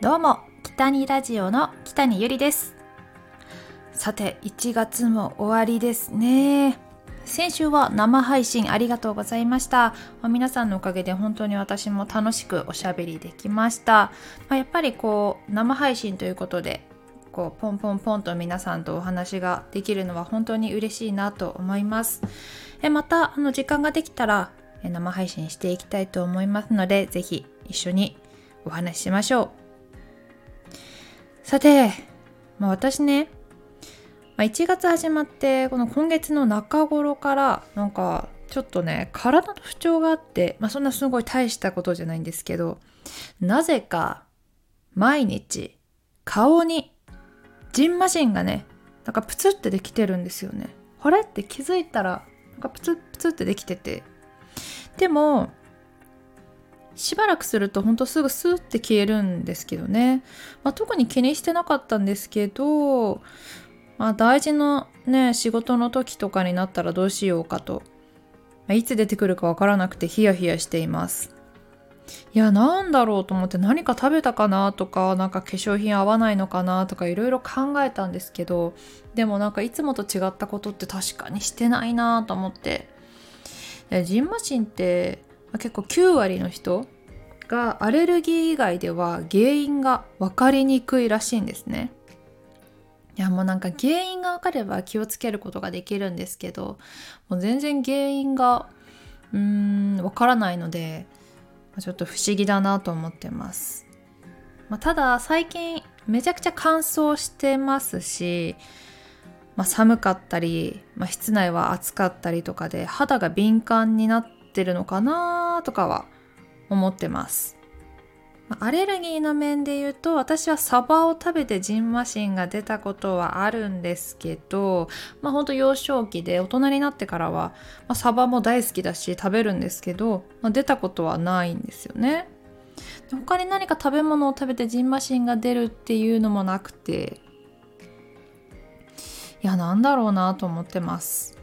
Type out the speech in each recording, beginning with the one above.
どうも北にラジオの北にゆりです。さて1月も終わりですね。先週は生配信ありがとうございました。皆さんのおかげで本当に私も楽しくおしゃべりできました、まあ、やっぱりこう生配信ということでこうポンポンポンと皆さんとお話ができるのは本当に嬉しいなと思います。えまたあの時間ができたら生配信していきたいと思いますので是非一緒にお話ししましょう。さて、まあ、私ね、まあ、1月始まってこの今月の中頃からなんかちょっとね体の不調があって、まあ、そんなすごい大したことじゃないんですけどなぜか毎日顔にジンマシンがねなんかプツってできてるんですよね。これ？って気づいたらなんかプツプツってできててでもしばらくするとほんとすぐスーって消えるんですけどね、まあ、特に気にしてなかったんですけど、まあ、大事なね仕事の時とかになったらどうしようかと、まあ、いつ出てくるかわからなくてヒヤヒヤしています。いやなんだろうと思って何か食べたかなとかなんか化粧品合わないのかなとかいろいろ考えたんですけどでもなんかいつもと違ったことって確かにしてないなと思って。ジンマシンって結構9割の人がアレルギー以外では原因が分かりにくいらしいんですね。いやもうなんか原因が分かれば気をつけることができるんですけどもう全然原因がうーん分からないのでちょっと不思議だなと思ってます。まあ、ただ最近めちゃくちゃ乾燥してますし、まあ、寒かったり、まあ、室内は暑かったりとかで肌が敏感になってってるのかなとかは思ってます。アレルギーの面で言うと私はサバを食べてジンマシンが出たことはあるんですけどまあほんと幼少期で大人になってからは、まあ、サバも大好きだし食べるんですけど、まあ、出たことはないんですよね。他に何か食べ物を食べてジンマシンが出るっていうのもなくていやなんだろうなと思ってます。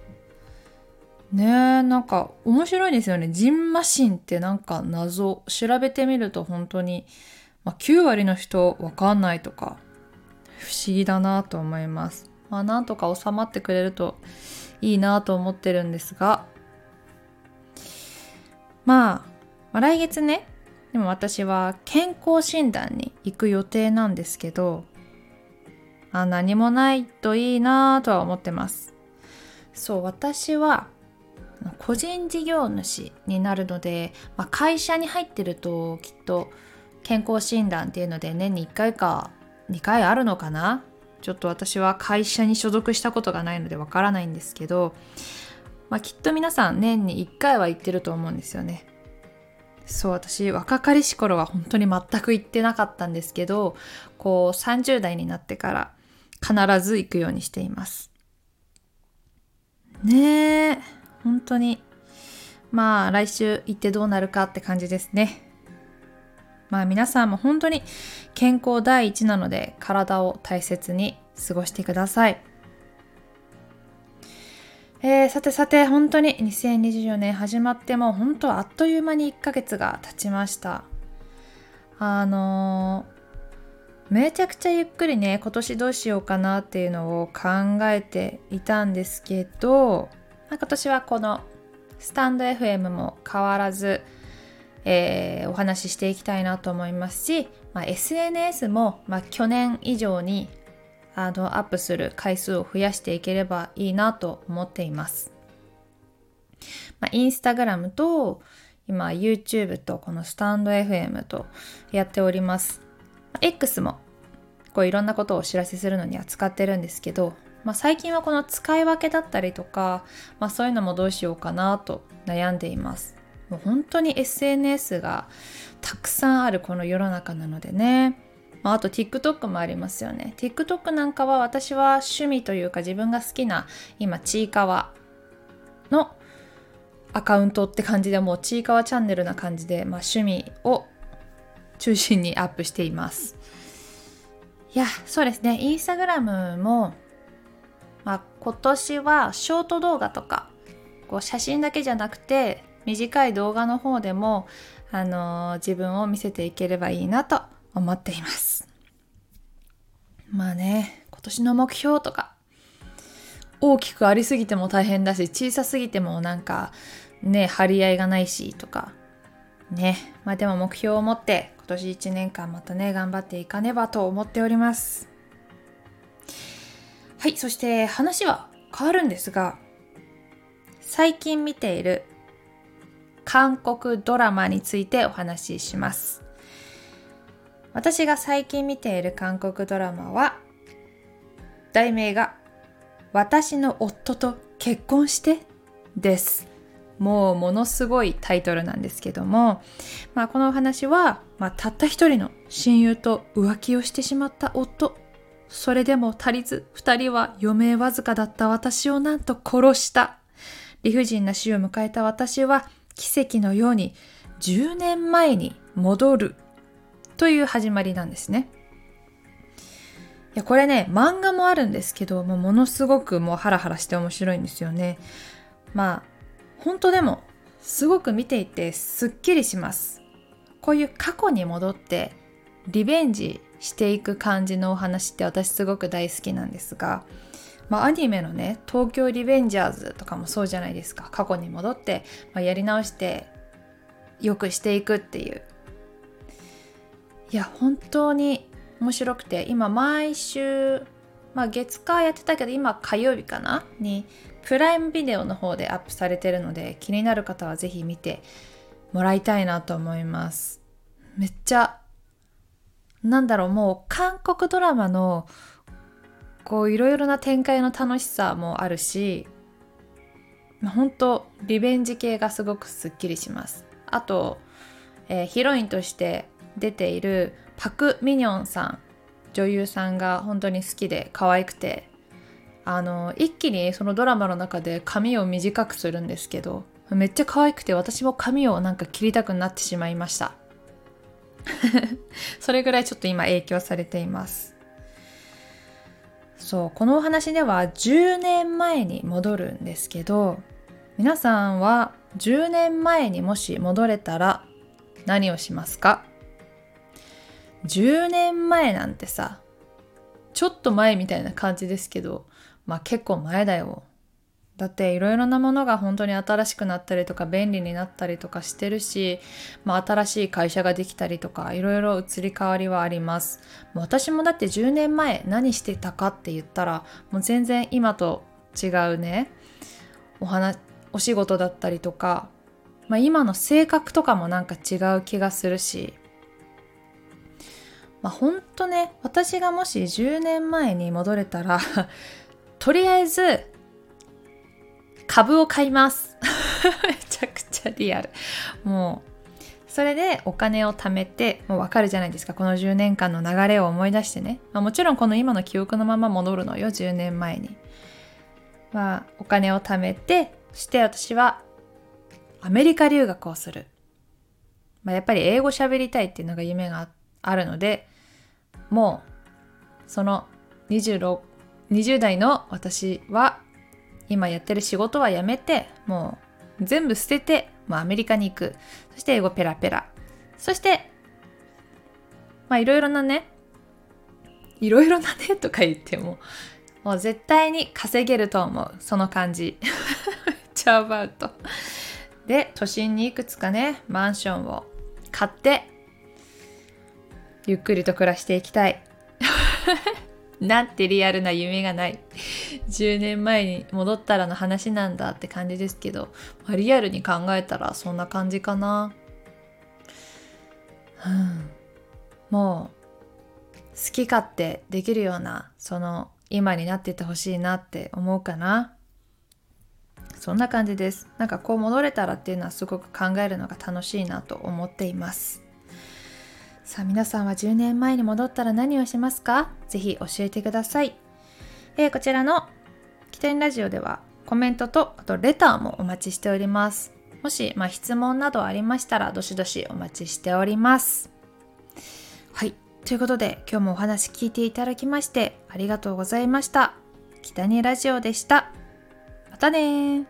ねえなんか面白いですよね。ジンマシンってなんか謎。調べてみると本当に、まあ、9割の人わかんないとか不思議だなと思います。まあなんとか収まってくれるといいなと思ってるんですが。まあ、まあ、来月ねでも私は健康診断に行く予定なんですけどあ何もないといいなとは思ってます。そう私は個人事業主になるので、まあ、会社に入ってるときっと健康診断っていうので年に1回か2回あるのかな？ちょっと私は会社に所属したことがないのでわからないんですけど、まあ、きっと皆さん年に1回は行ってると思うんですよね。そう私若かりし頃は本当に全く行ってなかったんですけどこう30代になってから必ず行くようにしています。ねえ本当にまあ来週行ってどうなるかって感じですね。まあ皆さんも本当に健康第一なので体を大切に過ごしてください。えー、さてさて本当に2024年始まっても本当あっという間に1ヶ月が経ちました。あのー、めちゃくちゃゆっくりね今年どうしようかなっていうのを考えていたんですけどまあ、今年はこのスタンド FM も変わらず、えー、お話ししていきたいなと思いますし、まあ、SNS も、まあ、去年以上にあのアップする回数を増やしていければいいなと思っています。まあ、インスタグラムと今 YouTube とこのスタンド FM とやっております。X もこういろんなことをお知らせするのには使ってるんですけど、まあ、最近はこの使い分けだったりとか、まあ、そういうのもどうしようかなと悩んでいます。もう本当に SNS がたくさんあるこの世の中なのでね。まあ、あと TikTok もありますよね。TikTok なんかは私は趣味というか自分が好きな今ちいかわのアカウントって感じでもうちいかわチャンネルな感じで、まあ、趣味を中心にアップしています。いや、そうですね。インスタグラムもまあ、今年はショート動画とかこう写真だけじゃなくて短い動画の方でも、あのー、自分を見せていければいいなと思っています。まあね今年の目標とか大きくありすぎても大変だし小さすぎてもなんかね張り合いがないしとかね。まあでも目標を持って今年1年間またね頑張っていかねばと思っております。はいそして話は変わるんですが最近見ている韓国ドラマについてお話しします。私が最近見ている韓国ドラマは題名が私の夫と結婚してです。もうものすごいタイトルなんですけども、まあ、このお話は、まあ、たった一人の親友と浮気をしてしまった夫それでも足りず二人は余命わずかだった私をなんと殺した理不尽な死を迎えた私は奇跡のように10年前に戻るという始まりなんですね。いやこれね漫画もあるんですけどもうものすごくもうハラハラして面白いんですよね。まあ本当でもすごく見ていてすっきりします。こういう過去に戻ってリベンジしていく感じのお話って私すごく大好きなんですが、まあ、アニメのね「東京リベンジャーズ」とかもそうじゃないですか。過去に戻って、まあ、やり直してよくしていくっていう。いや本当に面白くて今毎週まあ月火やってたけど今火曜日かな？にプライムビデオの方でアップされてるので気になる方はぜひ見てもらいたいなと思います。めっちゃなんだろうもう韓国ドラマのこういろいろな展開の楽しさもあるし本当リベンジ系がすごくすっきりします。あと、えー、ヒロインとして出ているパク・ミニョンさん女優さんが本当に好きで可愛くてあの一気にそのドラマの中で髪を短くするんですけどめっちゃ可愛くて私も髪をなんか切りたくなってしまいました。それぐらいちょっと今影響されています。そうこのお話では10年前に戻るんですけど皆さんは10年前にもし戻れたら何をしますか？10年前なんてさちょっと前みたいな感じですけどまあ結構前だよ。だっていろいろなものが本当に新しくなったりとか便利になったりとかしてるし、まあ、新しい会社ができたりとかいろいろ移り変わりはあります。私もだって10年前何してたかって言ったらもう全然今と違うねお話お仕事だったりとか、まあ、今の性格とかもなんか違う気がするし。まあ本当ね私がもし10年前に戻れたら とりあえず株を買います。めちゃくちゃリアル。もうそれでお金を貯めてもうわかるじゃないですか。この10年間の流れを思い出してね、まあ、もちろんこの今の記憶のまま戻るのよ。10年前に。まあお金を貯めてそして私はアメリカ留学をする、まあ、やっぱり英語喋りたいっていうのが夢があるのでもうその26 20代の私は今やってる仕事はやめてもう全部捨てて、まあ、アメリカに行く。そして英語ペラペラ。そしてまあいろいろなねいろいろなね とか言ってももう絶対に稼げると思う。その感じ。めっちゃアバウト。で都心にいくつかねマンションを買ってゆっくりと暮らしていきたい。なんてリアルな夢がない。10年前に戻ったらの話なんだって感じですけど、まあ、リアルに考えたらそんな感じかな。うん。もう好き勝手できるようなその今になっててほしいなって思うかな。そんな感じです。なんかこう戻れたらっていうのはすごく考えるのが楽しいなと思っています。さあ皆さんは10年前に戻ったら何をしますか？ぜひ教えてください。えー、こちらの起点ラジオではコメントとあとレターもお待ちしております。もし、まあ、質問などありましたらどしどしお待ちしております。はい。ということで今日もお話聞いていただきましてありがとうございました。北にラジオでした。またね